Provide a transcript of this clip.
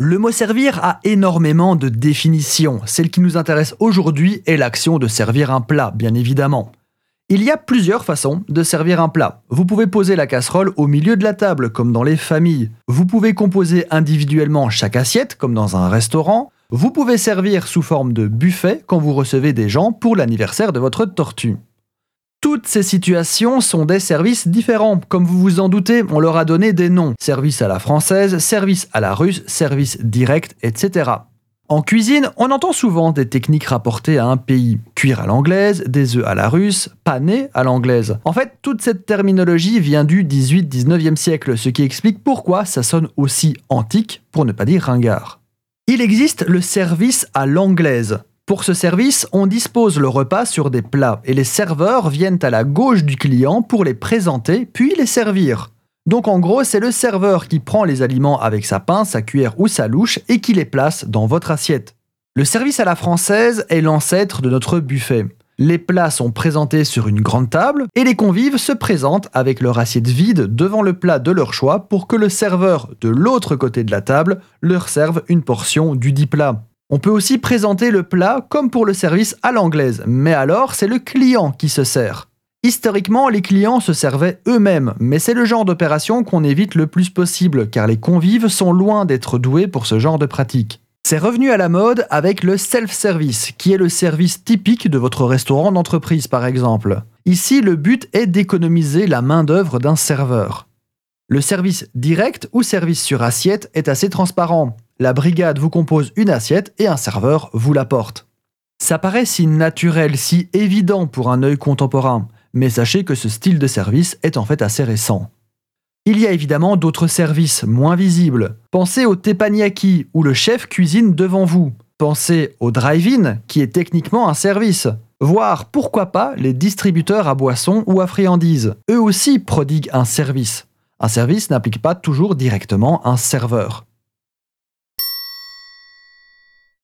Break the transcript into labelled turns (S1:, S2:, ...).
S1: Le mot servir a énormément de définitions. Celle qui nous intéresse aujourd'hui est l'action de servir un plat, bien évidemment. Il y a plusieurs façons de servir un plat. Vous pouvez poser la casserole au milieu de la table, comme dans les familles. Vous pouvez composer individuellement chaque assiette, comme dans un restaurant. Vous pouvez servir sous forme de buffet quand vous recevez des gens pour l'anniversaire de votre tortue. Toutes ces situations sont des services différents. Comme vous vous en doutez, on leur a donné des noms. Service à la française, service à la russe, service direct, etc. En cuisine, on entend souvent des techniques rapportées à un pays. Cuire à l'anglaise, des œufs à la russe, paner à l'anglaise. En fait, toute cette terminologie vient du 18-19e siècle, ce qui explique pourquoi ça sonne aussi antique, pour ne pas dire ringard. Il existe le service à l'anglaise. Pour ce service, on dispose le repas sur des plats et les serveurs viennent à la gauche du client pour les présenter puis les servir. Donc en gros, c'est le serveur qui prend les aliments avec sa pince, sa cuillère ou sa louche et qui les place dans votre assiette. Le service à la française est l'ancêtre de notre buffet. Les plats sont présentés sur une grande table et les convives se présentent avec leur assiette vide devant le plat de leur choix pour que le serveur de l'autre côté de la table leur serve une portion du dit plat. On peut aussi présenter le plat comme pour le service à l'anglaise, mais alors c'est le client qui se sert. Historiquement, les clients se servaient eux-mêmes, mais c'est le genre d'opération qu'on évite le plus possible, car les convives sont loin d'être doués pour ce genre de pratique. C'est revenu à la mode avec le self-service, qui est le service typique de votre restaurant d'entreprise par exemple. Ici, le but est d'économiser la main-d'œuvre d'un serveur. Le service direct ou service sur assiette est assez transparent. La brigade vous compose une assiette et un serveur vous l'apporte. Ça paraît si naturel, si évident pour un œil contemporain mais sachez que ce style de service est en fait assez récent. Il y a évidemment d'autres services moins visibles. Pensez au teppanyaki où le chef cuisine devant vous. Pensez au drive-in qui est techniquement un service. Voire pourquoi pas les distributeurs à boissons ou à friandises. Eux aussi prodiguent un service. Un service n'implique pas toujours directement un serveur.